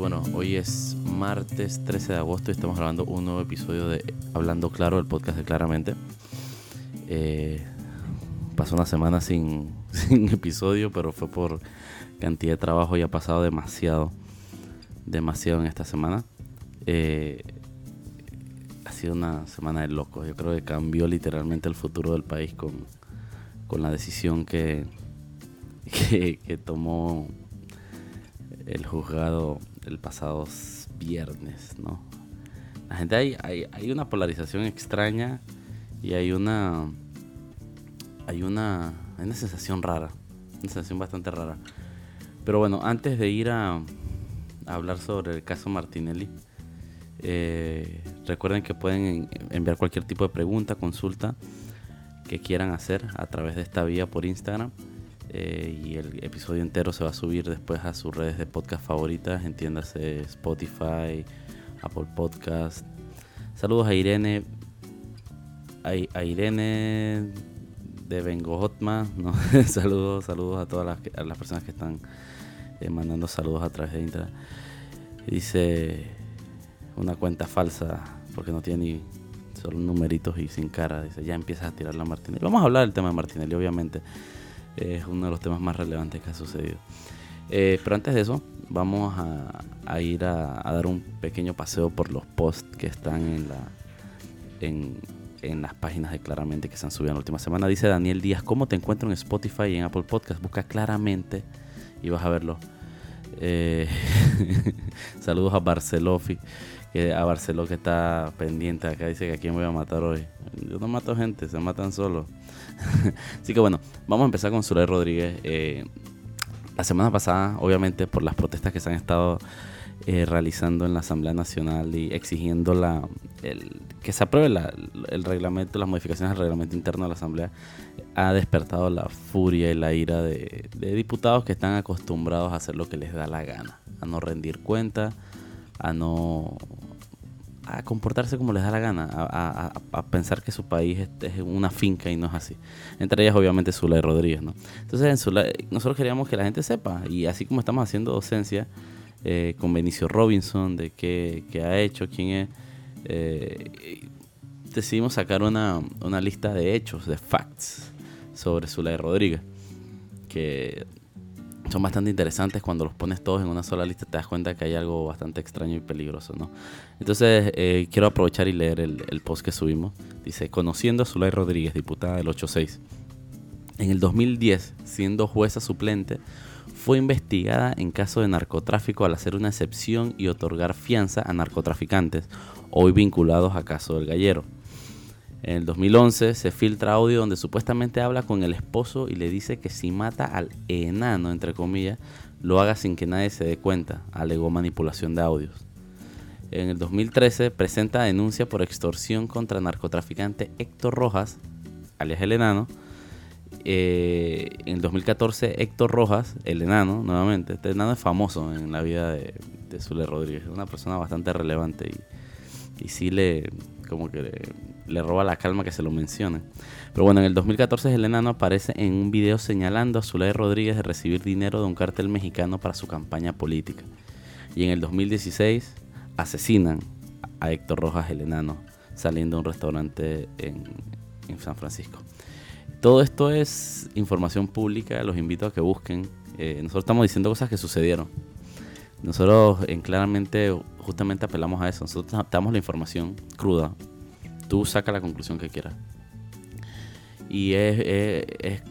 bueno, hoy es martes 13 de agosto y estamos grabando un nuevo episodio de Hablando Claro, el podcast de Claramente. Eh, pasó una semana sin, episodio, pero fue por cantidad de trabajo y ha pasado demasiado, demasiado en esta semana. Eh, ha sido una semana de locos. Yo creo que cambió literalmente el futuro del país con, con la decisión que, que tomó el juzgado el pasado viernes, ¿no? La gente hay, hay, una polarización extraña y hay una hay una una sensación rara, una sensación bastante rara. Pero bueno, antes de ir a, hablar sobre el caso Martinelli, eh, recuerden que pueden enviar cualquier tipo de pregunta, consulta que quieran hacer a través de esta vía por Instagram. Eh, y el episodio entero se va a subir después a sus redes de podcast favoritas, entiéndase Spotify, Apple Podcast. Saludos a Irene, a, Irene de Bengohotma, ¿no? saludos, saludos a todas las, las personas que están eh, mandando saludos a través de Instagram. Dice una cuenta falsa porque no tiene ni solo numeritos y sin cara. Dice, ya empiezas a tirar la Martinelli. Vamos a hablar del tema de Martinelli, obviamente es uno de los temas más relevantes que ha sucedido. Eh, pero antes de eso, vamos a, ir a, dar un pequeño paseo por los posts que están en, la, en, las páginas de Claramente que se han subido en la última semana. Dice Daniel Díaz, ¿cómo te encuentro en Spotify y en Apple Podcast? Busca Claramente y vas a verlo. Eh, saludos a Barcelofi, que a Barceló que está pendiente acá, dice que a quién voy a matar hoy. Yo no mato gente, se matan solos. Así que bueno, vamos a empezar con Zulay Rodríguez. Eh, la semana pasada, obviamente, por las protestas que se han estado eh, realizando en la Asamblea Nacional y exigiendo la, que se apruebe el reglamento, las modificaciones al reglamento interno de la Asamblea, ha despertado la furia y la ira de, de diputados que están acostumbrados a hacer lo que les da la gana, a no rendir cuenta, a no a comportarse como les da la gana, a, pensar que su país es, una finca y no es así. Entre ellas, obviamente, Zulay Rodríguez. ¿no? Entonces, nosotros queríamos que la gente sepa, y así como estamos haciendo docencia eh, con Benicio Robinson, de qué, ha hecho, quién es, eh, decidimos sacar una, una lista de hechos, de facts, sobre Zulay Rodríguez, que son bastante interesantes. Cuando los pones todos en una sola lista te das cuenta que hay algo bastante extraño y peligroso no entonces eh, quiero aprovechar y leer el, post que subimos. Dice conociendo a Zulay Rodríguez diputada del 86 en el 2010 siendo jueza suplente fue investigada en caso de narcotráfico al hacer una excepción y otorgar fianza a narcotraficantes hoy vinculados a caso del gallero en el 2011 se filtra audio donde supuestamente habla con el esposo y le dice que si mata al enano, entre comillas, lo haga sin que nadie se dé cuenta. Alegó manipulación de audios. En el 2013 presenta denuncia por extorsión contra narcotraficante Héctor Rojas, alias el enano. Eh, en el 2014 Héctor Rojas, el enano, nuevamente. Este enano es famoso en la vida de, de Zule Rodríguez. Una persona bastante relevante y, y sí le, como que roba la calma que se lo mencione. Pero bueno, en el 2014 el enano aparece en un video señalando a Zulay Rodríguez de recibir dinero de un cartel mexicano para su campaña política. Y en el 2016 asesinan a Héctor Rojas el enano saliendo de un restaurante en, San Francisco. Todo esto es información pública, los invito a que busquen. Eh, nosotros estamos diciendo cosas que sucedieron. Nosotros en claramente justamente apelamos a eso. Nosotros damos la información cruda. Tú saca la conclusión que quieras. Y es,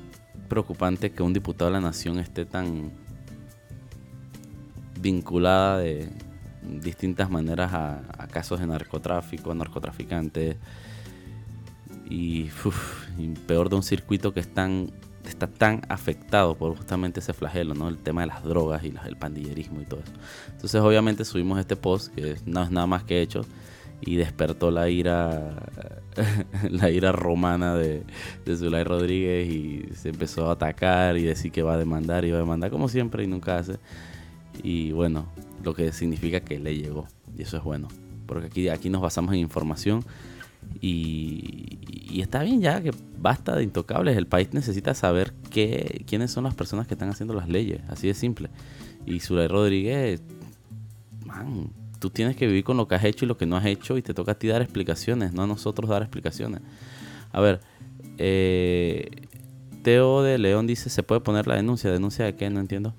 preocupante que un diputado de la nación esté tan vinculada de distintas maneras a, casos de narcotráfico, narcotraficantes y, peor de un circuito que está tan afectado por justamente ese flagelo, ¿no? El tema de las drogas y el pandillerismo y todo eso. Entonces, obviamente, subimos este post que es nada más que hecho y despertó la ira la ira romana de, de Zulay Rodríguez y se empezó a atacar y decir que va a demandar y va a demandar como siempre y nunca hace. Y bueno, lo que significa que le llegó. Y eso es bueno. Porque aquí, aquí nos basamos en información y, está bien ya que basta de intocables. El país necesita saber qué, quiénes son las personas que están haciendo las leyes. Así de simple. Y Zulay Rodríguez, man, tú tienes que vivir con lo que has hecho y lo que no has hecho y te toca a ti dar explicaciones, no a nosotros dar explicaciones. A ver, eh, Teo de León dice, ¿se puede poner la denuncia? ¿Denuncia de qué? No entiendo.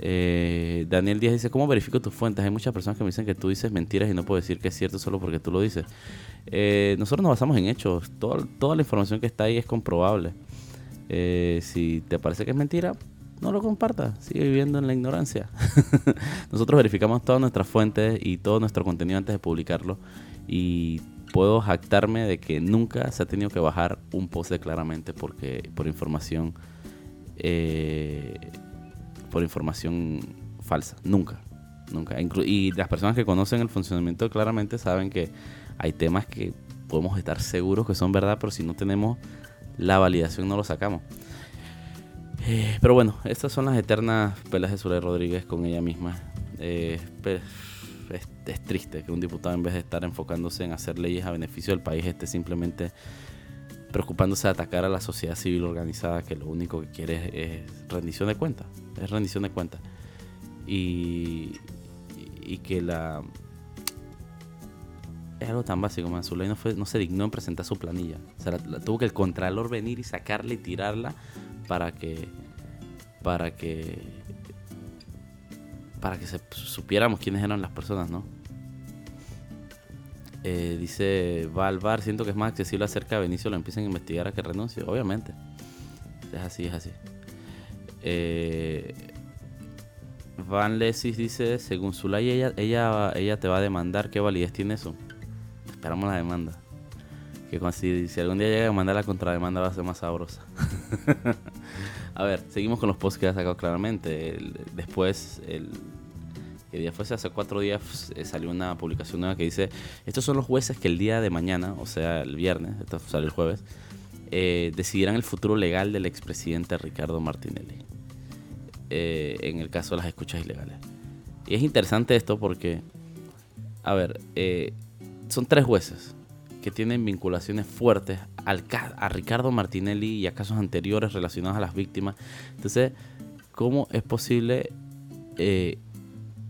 Eh, Daniel Díaz dice, ¿cómo verifico tus fuentes? Hay muchas personas que me dicen que tú dices mentiras y no puedo decir que es cierto solo porque tú lo dices. Eh, nosotros nos basamos en hechos. Toda, toda la información que está ahí es comprobable. Eh, si te parece que es mentira, no lo compartas. Sigue viviendo en la ignorancia. nosotros verificamos todas nuestras fuentes y todo nuestro contenido antes de publicarlo. Y puedo jactarme de que nunca se ha tenido que bajar un post de claramente porque por información eh, por información falsa. Nunca. Nunca. y las personas que conocen el funcionamiento claramente saben que hay temas que podemos estar seguros que son verdad, pero si no tenemos la validación no lo sacamos. Eh, pero bueno, estas son las eternas pelas de Sule Rodríguez con ella misma. Eh, es, es, triste que un diputado en vez de estar enfocándose en hacer leyes a beneficio del país esté simplemente preocupándose de atacar a la sociedad civil organizada que lo único que quiere es, rendición de cuentas. Es rendición de cuentas. Y, que la... Es algo tan básico, Manzulay no, fue, no se dignó en presentar su planilla. O sea, tuvo que el contralor venir y sacarla y tirarla para que... Para que... Para que se, supiéramos quiénes eran las personas, ¿no? Eh, dice, va al bar, siento que es más accesible acerca de Benicio, lo empiecen a investigar a que renuncie. Obviamente. Es así, es así. Eh, Van Lesis dice, según Zulay, ella, ella, ella te va a demandar. ¿Qué validez tiene eso? Esperamos la demanda. Que si, si algún día llega a mandar la contrademanda va a ser más sabrosa. a ver, seguimos con los posts que ha sacado claramente. después, el que día fuese hace cuatro días eh, salió una publicación nueva que dice, estos son los jueces que el día de mañana, o sea, el viernes, esto sale el jueves, eh, decidirán el futuro legal del expresidente Ricardo Martinelli, eh, en el caso de las escuchas ilegales. Y es interesante esto porque, a ver, son tres jueces tienen vinculaciones fuertes al, a Ricardo Martinelli y a casos anteriores relacionados a las víctimas. Entonces, ¿cómo es posible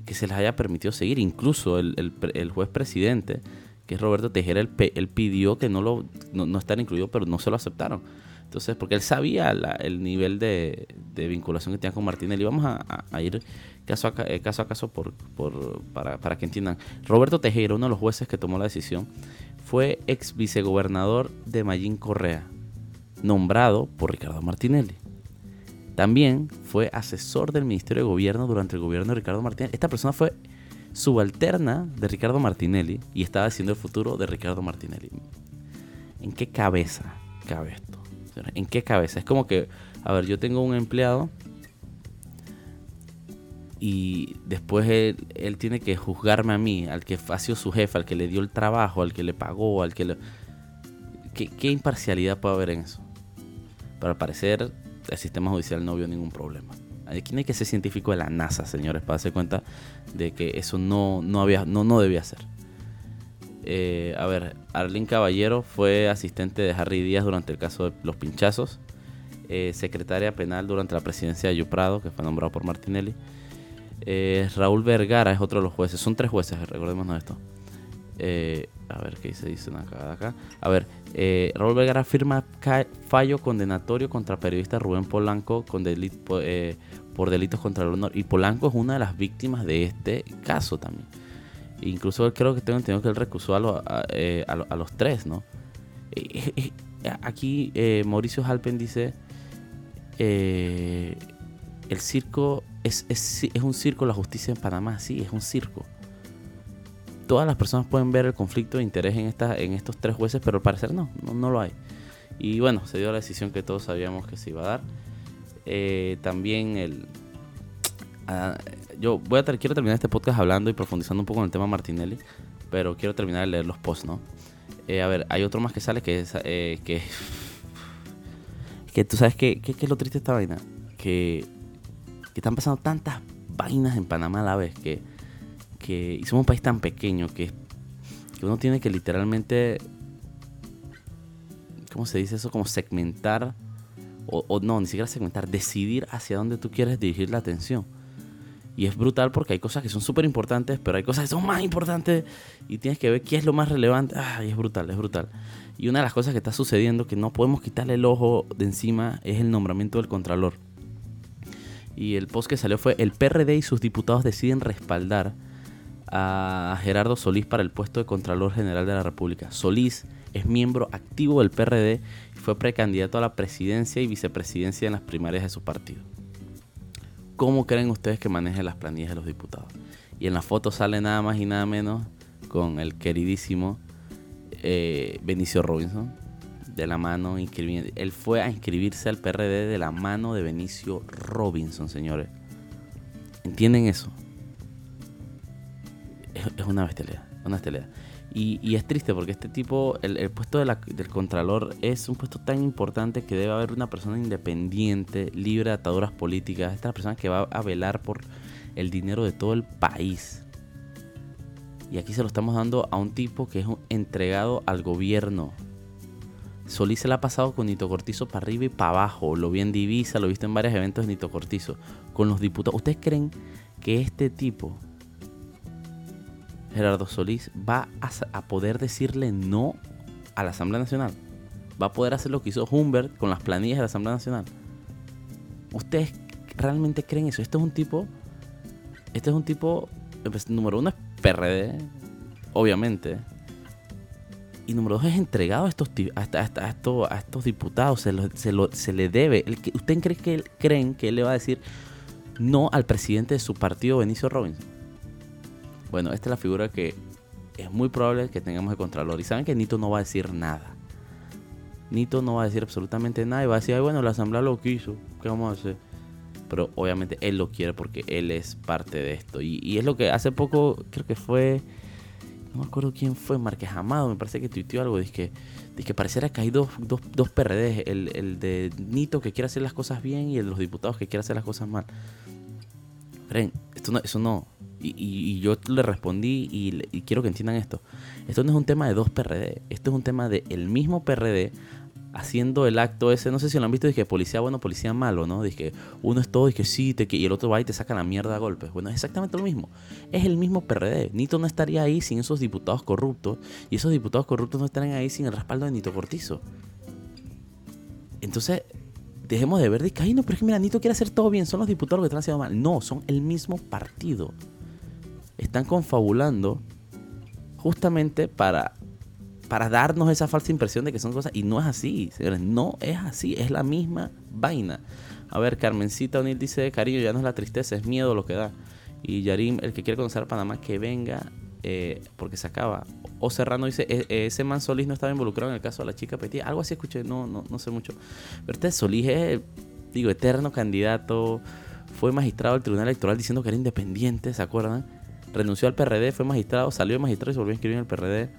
que se les haya permitido seguir. Incluso el, juez presidente, que es Roberto Tejera, él, pidió que no, lo, no, estar incluido, pero no se lo aceptaron. Entonces, porque él sabía el nivel de, vinculación que tenía con Martínez. Y vamos a, ir caso a, eh, caso, por, para, que entiendan. Roberto Tejera, uno de los jueces que tomó la decisión, fue ex vicegobernador de Mayín Correa, nombrado por Ricardo Martinelli. También fue asesor del Ministerio de Gobierno durante el gobierno de Ricardo Martinelli. Esta persona fue subalterna de Ricardo Martinelli y estaba haciendo el futuro de Ricardo Martinelli. ¿En qué cabeza cabe esto? ¿En qué cabeza? Es como que, a ver, yo tengo un empleado y después él, tiene que juzgarme a mí, al que ha sido su jefe, al que le dio el trabajo, al que le pagó, al que le... ¿Qué, qué imparcialidad puede haber en eso? Pero al parecer el sistema judicial no vio ningún problema. Aquí no hay que ser científico de la NASA, señores, para darse cuenta de que eso no, no, había, no, no debía ser. Eh, a ver, Arlene Caballero fue asistente de Harry Díaz durante el caso de los pinchazos. Eh, secretaria penal durante la presidencia de Yuprado, que fue nombrado por Martinelli. Eh, Raúl Vergara es otro de los jueces. Son tres jueces, recordémonos esto. a ver qué se dice acá, acá. A ver, eh, Raúl Vergara firma fallo condenatorio contra periodista Rubén Polanco con eh, por delitos contra el honor. Y Polanco es una de las víctimas de este caso también. Incluso creo que tengo entendido que él recusó a, eh, los tres, ¿no? aquí Mauricio Halpen dice, el circo es, es, es un circo la justicia en Panamá, sí, es un circo todas las personas pueden ver el conflicto de interés en, esta, en estos tres jueces, pero al parecer no, no, lo hay. Y bueno, se dio la decisión que todos sabíamos que se iba a dar. Eh, también el... Ah, yo voy a quiero terminar este podcast hablando y profundizando un poco en el tema Martinelli, pero quiero terminar de leer los posts, ¿no? Eh, a ver, hay otro más que sale que es eh, que, que tú sabes que, que, es lo triste de esta vaina, que, que están pasando tantas vainas en Panamá a la vez que que somos un país tan pequeño que, uno tiene que literalmente, ¿cómo se dice eso? Como segmentar, o, no, ni siquiera segmentar, decidir hacia dónde tú quieres dirigir la atención. Y es brutal porque hay cosas que son súper importantes, pero hay cosas que son más importantes y tienes que ver qué es lo más relevante. Ah, es brutal, es brutal. Y una de las cosas que está sucediendo que no podemos quitarle el ojo de encima es el nombramiento del Contralor. Y el post que salió fue, el PRD y sus diputados deciden respaldar a Gerardo Solís para el puesto de Contralor General de la República. Solís es miembro activo del PRD y fue precandidato a la presidencia y vicepresidencia en las primarias de su partido. ¿Cómo creen ustedes que maneje las planillas de los diputados? Y en la foto sale nada más y nada menos con el queridísimo eh, Benicio Robinson de la mano. Él fue a inscribirse al PRD de la mano de Benicio Robinson, señores. ¿Entienden eso? Es, una bestialidad, una bestialidad. Y, es triste porque este tipo, el, puesto del Contralor es un puesto tan importante que debe haber una persona independiente, libre de ataduras políticas. Esta persona que va a velar por el dinero de todo el país. Y aquí se lo estamos dando a un tipo que es entregado al gobierno. Solís se la ha pasado con Nito Cortizo para arriba y para abajo. Lo vi en Divisa, lo he visto en varios eventos de Nito Cortizo. Con los diputados. ¿Ustedes creen que este tipo Gerardo Solís va a, poder decirle no a la Asamblea Nacional. Va a poder hacer lo que hizo Humbert con las planillas de la Asamblea Nacional. ¿Ustedes realmente creen eso? Este es un tipo. Este es un tipo. Pues, número uno es PRD, obviamente. Y número dos es entregado a estos, a, estos, diputados. Se, le debe. ¿Ustedes creen que, creen que él le va a decir no al presidente de su partido, Benicio Robinson? Bueno, esta es la figura que es muy probable que tengamos de Contralor. Y saben que Nito no va a decir nada. Nito no va a decir absolutamente nada y va a decir, Ay, bueno, la asamblea lo quiso, ¿qué vamos a hacer? Pero obviamente él lo quiere porque él es parte de esto. Y, es lo que hace poco, creo que fue, no me acuerdo quién fue, Márquez Amado, me parece que tuiteó algo, dice que, que pareciera que hay dos, dos, dos PRDs, el, el, de Nito que quiere hacer las cosas bien y el de los diputados que quiere hacer las cosas mal. Fren, esto no, eso no, y, yo le respondí y, quiero que entiendan esto. Esto no es un tema de dos PRD, esto es un tema del el mismo PRD haciendo el acto ese, no sé si lo han visto, que policía bueno, policía malo, ¿no? que uno es todo y que sí, te, y el otro va y te saca la mierda a golpes. Bueno, es exactamente lo mismo. Es el mismo PRD. Nito no estaría ahí sin esos diputados corruptos y esos diputados corruptos no estarían ahí sin el respaldo de Nito Cortizo. Entonces, dejemos de ver de que, ay, no, pero es que mira, Nito quiere hacer todo bien, son los diputados que están haciendo mal. No, son el mismo partido están confabulando justamente para, para darnos esa falsa impresión de que son cosas. Y no es así, señores, no es así, es la misma vaina. A ver, Carmencita O'Neill dice, cariño, ya no es la tristeza, es miedo lo que da. Y Yarim, el que quiere conocer a Panamá, que venga, eh, porque se acaba. O Serrano dice, e, e, ese man Solís no estaba involucrado en el caso de la chica Petit. Algo así escuché, no, no, no sé mucho. Pero este Solís es, digo, eterno candidato. Fue magistrado del Tribunal Electoral diciendo que era independiente, ¿se acuerdan? Renunció al PRD, fue magistrado, salió de magistrado y se volvió a inscribir en el PRD.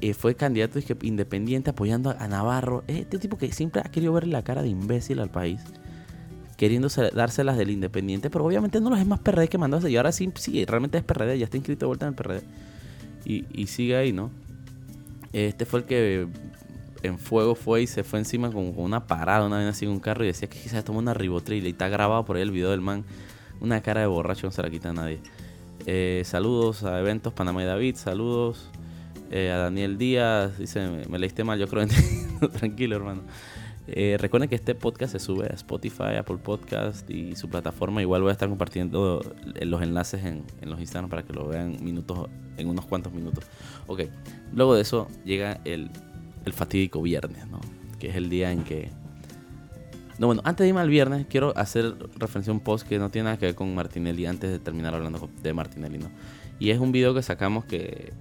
Eh, fue candidato independiente apoyando a Navarro. este tipo que siempre ha querido verle la cara de imbécil al país. Queriendo dárselas del independiente, pero obviamente no los es más PRD que mandó Y ahora sí, sí, realmente es PRD, ya está inscrito de vuelta en el PRD. Y, sigue ahí, ¿no? Este fue el que en fuego fue y se fue encima con, una parada, una vez así en un carro y decía que quizás tomó una ribotril y está grabado por ahí el video del man. Una cara de borracho no se la quita a nadie. Eh, saludos a Eventos Panamá y David, saludos eh, a Daniel Díaz, dice, me, leíste mal, yo creo, tranquilo hermano. Eh, recuerden que este podcast se sube a Spotify, Apple Podcast y su plataforma. Igual voy a estar compartiendo los enlaces en, los Instagram para que lo vean minutos, en unos cuantos minutos. Ok, luego de eso llega el, el fatídico viernes, ¿no? Que es el día en que no, bueno, antes de irme al viernes, quiero hacer referencia a un post que no tiene nada que ver con Martinelli antes de terminar hablando de Martinelli, ¿no? Y es un video que sacamos que,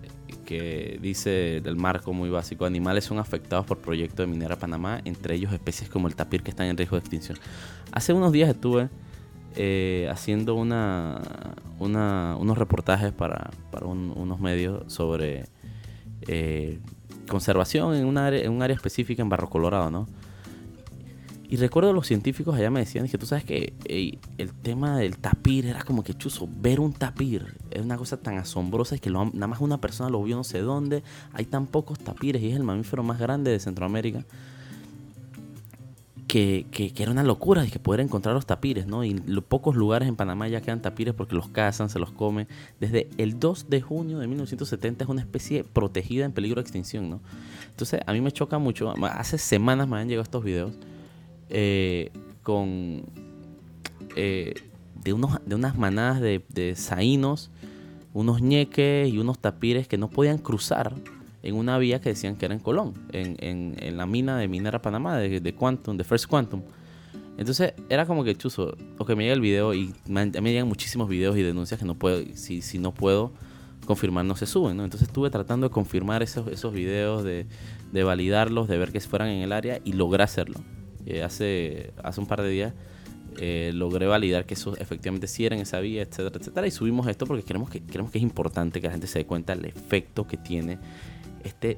que dice del marco muy básico: animales son afectados por proyecto de minera Panamá, entre ellos especies como el tapir que están en riesgo de extinción. Hace unos días estuve eh, haciendo una, unos reportajes para, unos medios sobre eh, conservación en, una en un área específica en Barro Colorado, ¿no? Y recuerdo los científicos allá me decían que tú sabes que el tema del tapir era como que chuzo, ver un tapir es una cosa tan asombrosa, es que nada más una persona lo vio no sé dónde, hay tan pocos tapires y es el mamífero más grande de Centroamérica. que, que, era una locura y que poder encontrar los tapires, ¿no? Y los pocos lugares en Panamá ya quedan tapires porque los cazan, se los comen. Desde el 2 de junio de 1970 es una especie protegida en peligro de extinción, ¿no? Entonces a mí me choca mucho. Hace semanas me han llegado estos videos eh, con eh, de, unos, de unas manadas de, de saínos, unos ñeques y unos tapires que no podían cruzar en una vía que decían que era en Colón, en, en, en la mina de Minera Panamá, de, Quantum, de First Quantum. Entonces era como que chuzo, o que me llega el video y me, me llegan muchísimos videos y denuncias que no puedo, si, si no puedo confirmar no se suben, ¿no? Entonces estuve tratando de confirmar esos, esos videos, de, de validarlos, de ver que fueran en el área y logré hacerlo. Eh, hace, hace un par de días eh, logré validar que eso efectivamente sí era en esa vía, etcétera, etcétera. Y subimos esto porque creemos que, creemos que es importante que la gente se dé cuenta del efecto que tiene este,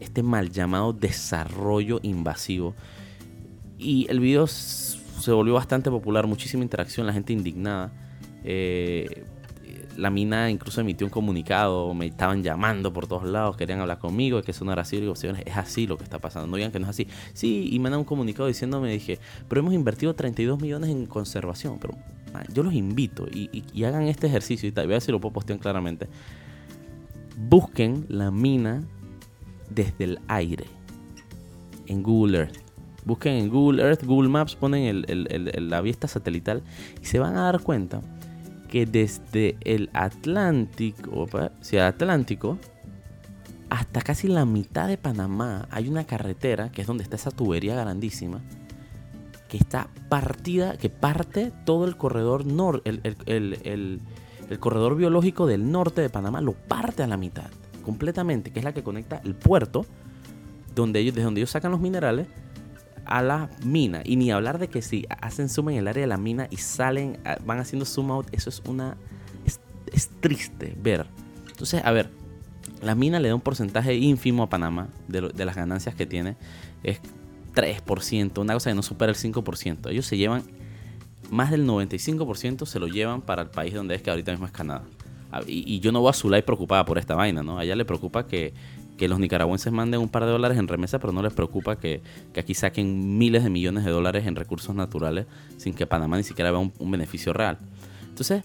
este mal llamado desarrollo invasivo. Y el video se volvió bastante popular, muchísima interacción, la gente indignada. Eh, la mina incluso emitió un comunicado, me estaban llamando por todos lados, querían hablar conmigo, que eso no era así. Digo, señores, es así lo que está pasando, no digan que no es así. Sí, y me mandan un comunicado diciéndome, dije, pero hemos invertido 32 millones en conservación. Pero yo los invito y, y, hagan este ejercicio y tal, voy a ver si lo puedo postear claramente busquen la mina desde el aire en Google Earth. Busquen en Google Earth, Google Maps, ponen la vista satelital y se van a dar cuenta que desde el Atlántico, si el Atlántico, hasta casi la mitad de Panamá hay una carretera que es donde está esa tubería grandísima que está partida, que parte todo el corredor norte, el, el corredor biológico del norte de Panamá lo parte a la mitad, completamente, que es la que conecta el puerto, donde ellos, desde donde ellos sacan los minerales, a la mina. Y ni hablar de que si hacen zoom en el área de la mina y salen, ah, van haciendo zoom out, eso es una... Es, triste ver. Entonces, a ver, la mina le da un porcentaje ínfimo a Panamá de, las ganancias que tiene. Es 3%, una cosa que no supera el 5%. Ellos se llevan más del 95% se lo llevan para el país donde es que ahorita mismo es Canadá. Ah, y, yo no voy a Zulay preocupada por esta vaina, ¿no? A ella le preocupa que, los nicaragüenses manden un par de dólares en remesa, pero no les preocupa que, aquí saquen miles de millones de dólares en recursos naturales sin que Panamá ni siquiera vea un, beneficio real. Entonces,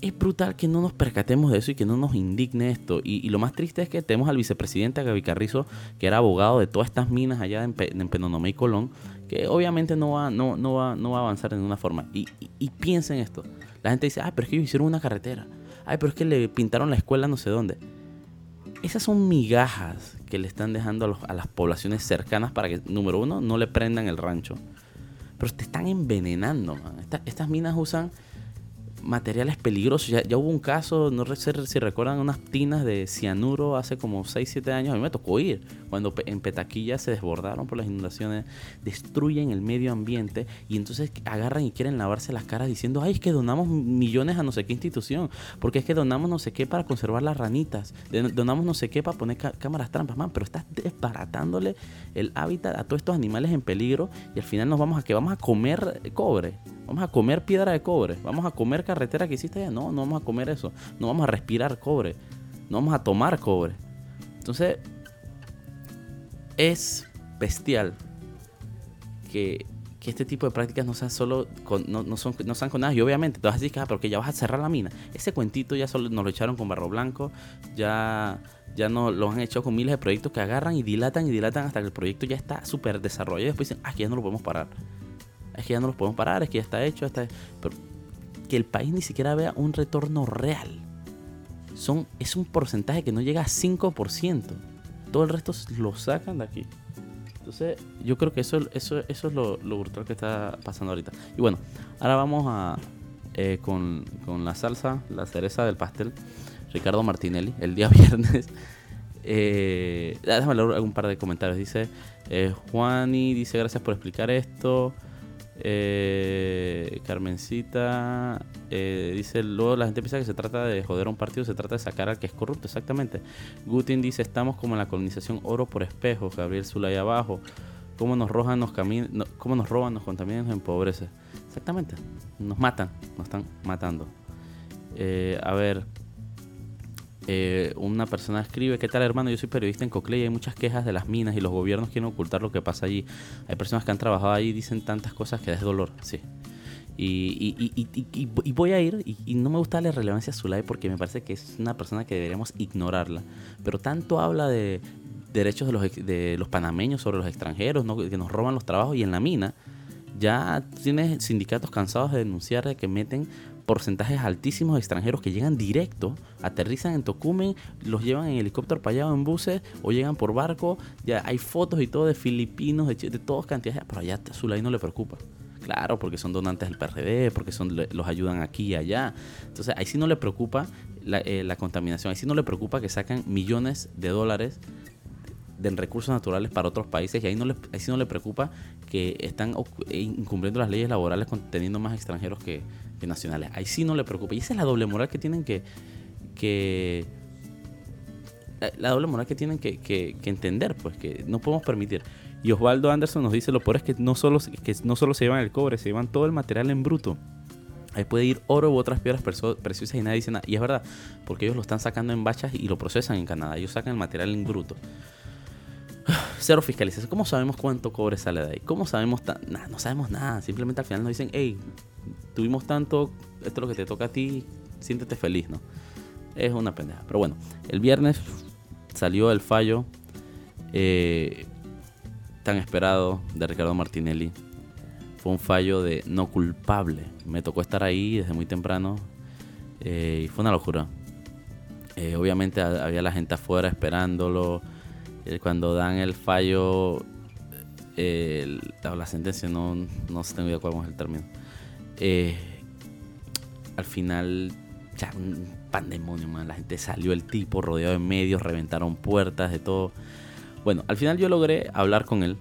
es brutal que no nos percatemos de eso y que no nos indigne esto. Y, lo más triste es que tenemos al vicepresidente Gaby Carrizo, que era abogado de todas estas minas allá en, en Penonomé y Colón, que obviamente no va, no, no va, no va a avanzar de ninguna forma. Y, y, piensen esto. La gente dice, ah, pero es que ellos hicieron una carretera. Ay, pero es que le pintaron la escuela no sé dónde. Esas son migajas que le están dejando a, las poblaciones cercanas para que, número uno, no le prendan el rancho. Pero te están envenenando, estas minas usan materiales peligrosos. Ya, hubo un caso, no sé si recuerdan, unas tinas de cianuro hace como 6, 7 años. A mí me tocó ir cuando en Petaquilla se desbordaron por las inundaciones, destruyen el medio ambiente y entonces agarran y quieren lavarse las caras diciendo, ay, es que donamos millones a no sé qué institución, porque es que donamos no sé qué para conservar las ranitas, donamos no sé qué para poner cámaras trampas, man, pero estás desbaratándole el hábitat a todos estos animales en peligro y al final nos vamos a que vamos a comer cobre. Vamos a comer piedra de cobre. Vamos a comer carretera que hiciste allá. No, no vamos a comer eso. No vamos a respirar cobre. No vamos a tomar cobre. Entonces, es bestial que, este tipo de prácticas no sean solo no, no, son, no sean con nada. Y obviamente te vas a decir que ah, porque ya vas a cerrar la mina. Ese cuentito ya solo nos lo echaron con barro blanco. Ya, ya no, lo han hecho con miles de proyectos que agarran y dilatan y dilatan hasta que el proyecto ya está súper desarrollado. Y después dicen, ah, que ya no lo podemos parar es que ya no los podemos parar, es que ya está hecho, está... Pero que el país ni siquiera vea un retorno real. Son, es un porcentaje que no llega a 5%. Todo el resto lo sacan de aquí. Entonces, yo creo que eso, eso, eso es lo, brutal que está pasando ahorita. Y bueno, ahora vamos a eh, con, con, la salsa, la cereza del pastel. Ricardo Martinelli, el día viernes. Eh, déjame leer un par de comentarios. Dice eh, Juani, dice gracias por explicar esto. Eh, Carmencita eh, dice, luego la gente piensa que se trata de joder a un partido, se trata de sacar al que es corrupto, exactamente. Gutin dice, estamos como en la colonización oro por espejo, Gabriel Zulay abajo. ¿Cómo nos, rojan, nos, cómo nos roban, nos contaminan, nos empobrecen? Exactamente, nos matan, nos están matando. Eh, a ver, eh, una persona escribe, ¿qué tal hermano? Yo soy periodista en Coclé y hay muchas quejas de las minas y los gobiernos quieren ocultar lo que pasa allí. Hay personas que han trabajado ahí y dicen tantas cosas que es dolor, sí. Y, y, voy a ir, y, no me gusta darle relevancia a Zulay porque me parece que es una persona que deberíamos ignorarla. Pero tanto habla de derechos de los, de los panameños sobre los extranjeros, que nos roban los trabajos y en la mina ya tienes sindicatos cansados de denunciar de que meten porcentajes altísimos de extranjeros que llegan directo, aterrizan en Tocumen, los llevan en helicóptero para allá o en buses o llegan por barco. Ya hay fotos y todo de filipinos, de, de todas cantidades, pero allá a Zulay no le preocupa. Claro, porque son donantes del PRD, porque son, los ayudan aquí y allá. Entonces, ahí sí no le preocupa la, eh, la contaminación, ahí sí no le preocupa que sacan millones de dólares de recursos naturales para otros países y ahí, no le, ahí sí no le preocupa que están eh, incumpliendo las leyes laborales teniendo más extranjeros que, nacionales. Ahí sí no le preocupa. Y esa es la doble moral que tienen que... que la doble moral que tienen que entender, pues que no podemos permitir. Y Osvaldo Anderson nos dice, lo peor es que no solo, que no solo se llevan el cobre, se llevan todo el material en bruto. Ahí puede ir oro u otras piedras preciosas y nadie dice nada. Y es verdad, porque ellos lo están sacando en bachas y lo procesan en Canadá. Ellos sacan el material en bruto. Cero fiscalización. ¿Cómo sabemos cuánto cobre sale de ahí? ¿Cómo sabemos? Nada, no sabemos nada. Simplemente al final nos dicen, hey, tuvimos tanto, esto es lo que te toca a ti, siéntete feliz, ¿no? Es una pendeja. Pero bueno, el viernes salió el fallo. Eh, tan esperado de Ricardo Martinelli. Fue un fallo de no culpable. Me tocó estar ahí desde muy temprano eh, y fue una locura. Eh, obviamente había la gente afuera esperándolo. Eh, cuando dan el fallo, la sentencia, no, no sé tengo idea cuál es el término. al final, ya un pandemonio, man. La gente salió el tipo rodeado de medios, reventaron puertas, de todo. Bueno, al final yo logré hablar con él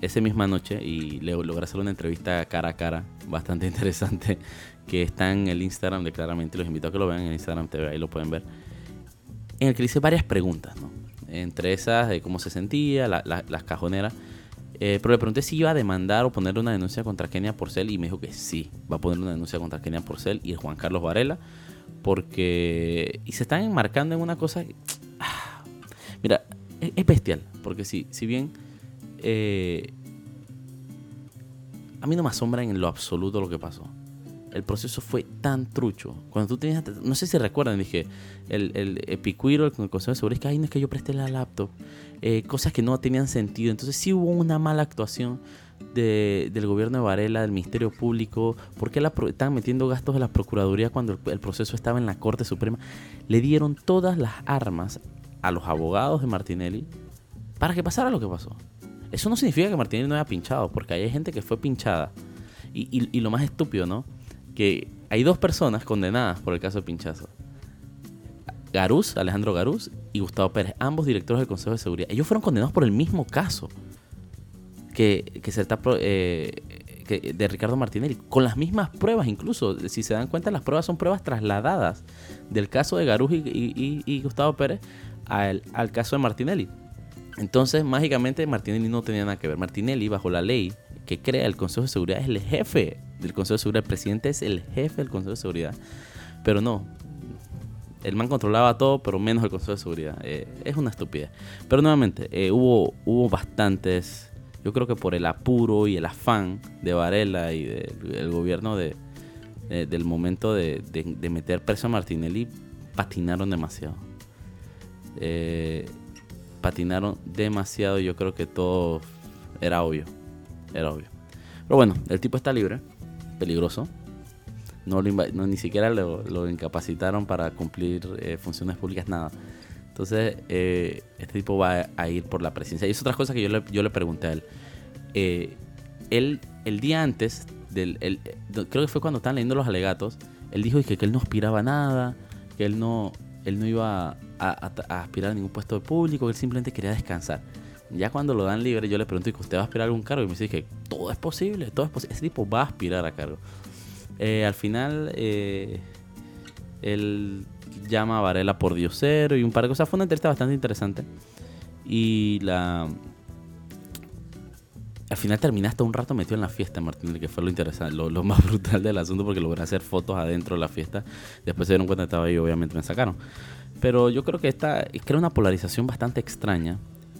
esa misma noche y le logré hacer una entrevista cara a cara bastante interesante que está en el Instagram de Claramente. Los invito a que lo vean en Instagram TV, ahí lo pueden ver. En el que le hice varias preguntas, ¿no? Entre esas de cómo se sentía, las cajoneras. Eh, pero le pregunté si iba a demandar o poner una denuncia contra Kenia Porcel y me dijo que sí, va a poner una denuncia contra Kenia Porcel y Juan Carlos Varela. Porque. Y se están enmarcando en una cosa. Ah, mira, es, bestial, porque si, si bien eh, a mí no me asombra en lo absoluto lo que pasó. El proceso fue tan trucho. Cuando tú tenías, no sé si recuerdan, dije, el, el Epicuiro, el Consejo de Seguridad, es que, ay, no es que yo presté la laptop. Eh, cosas que no tenían sentido. Entonces sí hubo una mala actuación del gobierno de Varela, del Ministerio Público. ¿Por qué la, estaban metiendo gastos de la Procuraduría cuando el proceso estaba en la Corte Suprema? Le dieron todas las armas a los abogados de Martinelli para que pasara lo que pasó. Eso no significa que Martinelli no haya pinchado, porque hay gente que fue pinchada. Y, lo más estúpido, ¿no? Que hay dos personas condenadas por el caso de pinchazo. Garús, Alejandro Garús y Gustavo Pérez, ambos directores del Consejo de Seguridad. Ellos fueron condenados por el mismo caso que, que se está eh, de Ricardo Martinelli, con las mismas pruebas incluso. Si se dan cuenta, las pruebas son pruebas trasladadas del caso de Garús y Gustavo Pérez al, caso de Martinelli. Entonces, mágicamente, Martinelli no tenía nada que ver. Martinelli, bajo la ley que crea el Consejo de Seguridad, es el jefe del Consejo de Seguridad. El presidente es el jefe del Consejo de Seguridad. Pero no. El man controlaba todo, pero menos el Consejo de Seguridad. Eh, es una estupidez. Pero nuevamente, eh, hubo, hubo bastantes. Yo creo que por el apuro y el afán de Varela y del gobierno de, del momento de, de meter preso a Martinelli, patinaron demasiado eh, patinaron demasiado. Yo creo que todo era obvio. Era obvio. Pero bueno, el tipo está libre, peligroso. No, ni siquiera lo, incapacitaron para cumplir eh, funciones públicas, nada. Entonces, eh, este tipo va a ir por la presidencia. Y es otra cosa que yo le, yo le pregunté a él. Eh, él, el día antes, del, creo que fue cuando estaban leyendo los alegatos, él dijo que, que él no aspiraba a nada, que él no, él no iba a, aspirar a ningún puesto de público, él simplemente quería descansar. Ya cuando lo dan libre, yo le pregunto, ¿y usted va a aspirar a algún cargo? Y me dice que todo es posible, todo es posible. Ese tipo va a aspirar a cargo. Eh, al final, eh, él llama a Varela por diosero y un par de cosas. Fue una entrevista bastante interesante. Y la. Al final terminé hasta un rato metido en la fiesta, Martín, que fue lo interesante, lo, más brutal del asunto, porque logré hacer fotos adentro de la fiesta. Después se dieron cuenta que estaba ahí, obviamente me sacaron. Pero yo creo que esta crea una polarización bastante extraña.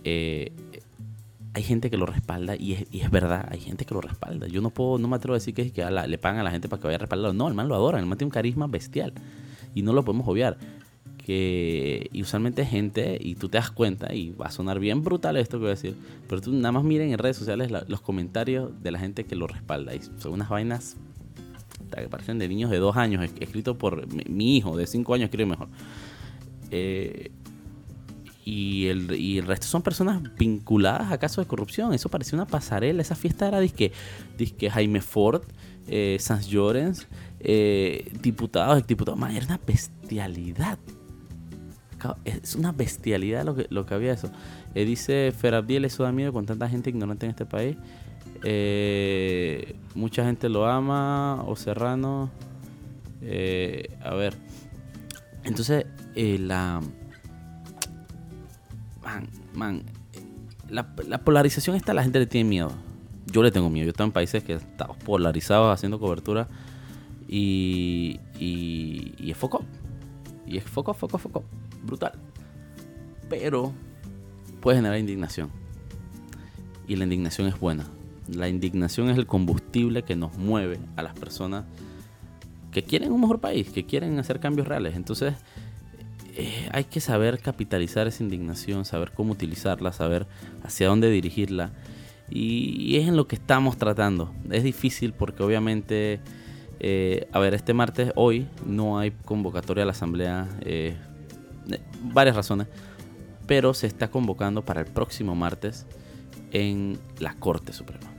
Eh, hay gente que lo respalda y es, verdad, hay gente que lo respalda. Yo no puedo, no me atrevo a decir que, le pagan a la gente para que vaya a respaldarlo. No, el man lo adora, el man tiene un carisma bestial y no lo podemos obviar. Que y usualmente gente, y tú te das cuenta, y va a sonar bien brutal esto que voy a decir, pero tú nada más miren en redes sociales los comentarios de la gente que lo respalda. Y son unas vainas que parecen de niños de dos años, escrito por mi, hijo de cinco años, creo mejor. Eh, y el, y el resto son personas vinculadas a casos de corrupción. Eso parecía una pasarela. Esa fiesta era disque, disque Jaime Ford, eh, Sans Llorens, eh, diputados, exdiputados. era una bestialidad. Es una bestialidad lo que, lo que había eso. Eh, dice Ferabdiel, eso da miedo con tanta gente ignorante en este país. Eh, mucha gente lo ama. O Serrano. a ver. Entonces, la man, la, polarización está, la gente le tiene miedo. Yo le tengo miedo. Yo estoy en países que estamos polarizados haciendo cobertura y, y, es foco. Y es foco, foco, foco. Brutal. Pero puede generar indignación. Y la indignación es buena. La indignación es el combustible que nos mueve a las personas que quieren un mejor país, que quieren hacer cambios reales. Entonces, eh, hay que saber capitalizar esa indignación, saber cómo utilizarla, saber hacia dónde dirigirla. Y, es en lo que estamos tratando. Es difícil porque obviamente, eh, a ver, este martes, hoy, no hay convocatoria a la Asamblea. Eh, varias razones. Pero se está convocando para el próximo martes en la Corte Suprema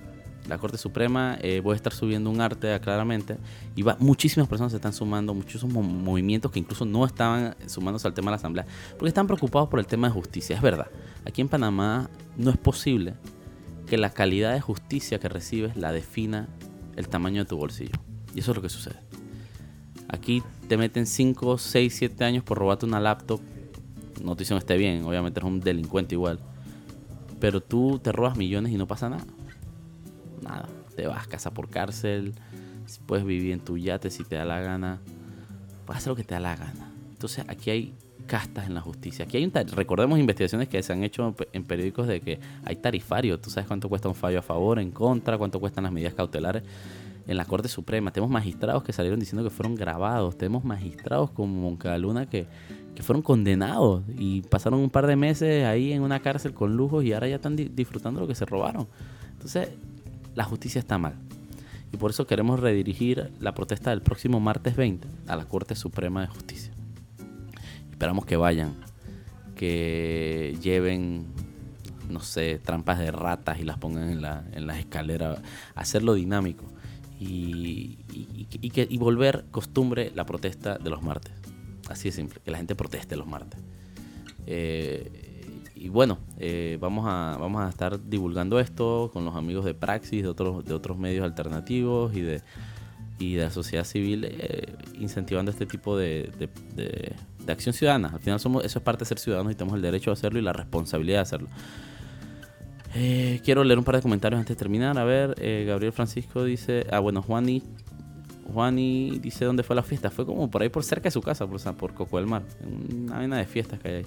la Corte Suprema, eh, voy a estar subiendo un arte claramente y va, muchísimas personas se están sumando, muchísimos movimientos que incluso no estaban sumándose al tema de la Asamblea, porque están preocupados por el tema de justicia. Es verdad, aquí en Panamá no es posible que la calidad de justicia que recibes la defina el tamaño de tu bolsillo. Y eso es lo que sucede. Aquí te meten 5, 6, 7 años por robarte una laptop. No te esté bien, obviamente eres un delincuente igual. Pero tú te robas millones y no pasa nada nada, te vas casa por cárcel, puedes vivir en tu yate si te da la gana, puedes hacer lo que te da la gana. Entonces aquí hay castas en la justicia. Aquí hay un recordemos investigaciones que se han hecho en periódicos de que hay tarifario. Tú sabes cuánto cuesta un fallo a favor, en contra, cuánto cuestan las medidas cautelares en la Corte Suprema. Tenemos magistrados que salieron diciendo que fueron grabados. Tenemos magistrados como Moncaluna que, que fueron condenados y pasaron un par de meses ahí en una cárcel con lujos y ahora ya están disfrutando lo que se robaron. Entonces, la justicia está mal. Y por eso queremos redirigir la protesta del próximo martes 20 a la Corte Suprema de Justicia. Esperamos que vayan, que lleven, no sé, trampas de ratas y las pongan en, la, las escaleras, hacerlo dinámico y, que, y volver costumbre la protesta de los martes. Así de simple, que la gente proteste los martes. Eh, y bueno, eh, vamos, a, vamos a estar divulgando esto con los amigos de Praxis, de otros, de otros medios alternativos y de, y de la sociedad civil, eh, incentivando este tipo de, de, acción ciudadana. Al final somos, eso es parte de ser ciudadanos y tenemos el derecho a hacerlo y la responsabilidad de hacerlo. Eh, quiero leer un par de comentarios antes de terminar. A ver, Gabriel Francisco dice, ah bueno, Juani, Juani dice dónde fue la fiesta. Fue como por ahí por cerca de su casa, por, por Coco del Mar. Una vaina de fiestas que hay ahí.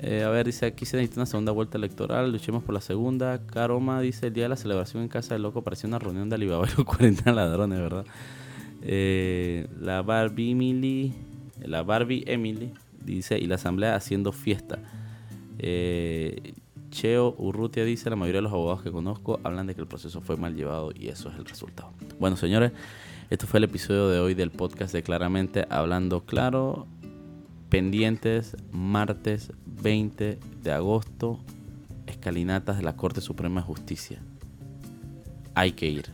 Eh, a ver, dice aquí se necesita una segunda vuelta electoral, luchemos por la segunda. Caroma dice el día de la celebración en casa del loco pareció una reunión de Alibaba y los 40 ladrones, ¿verdad? Eh, la Barbie Emily, la Barbie Emily dice y la asamblea haciendo fiesta. Eh, Cheo Urrutia dice la mayoría de los abogados que conozco hablan de que el proceso fue mal llevado y eso es el resultado. Bueno, señores, esto fue el episodio de hoy del podcast de Claramente Hablando Claro pendientes martes 20 de agosto, escalinatas de la Corte Suprema de Justicia. Hay que ir.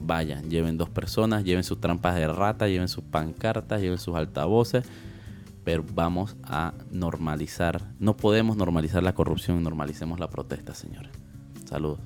Vayan, lleven dos personas, lleven sus trampas de rata, lleven sus pancartas, lleven sus altavoces, pero vamos a normalizar. No podemos normalizar la corrupción, normalicemos la protesta, señores. Saludos.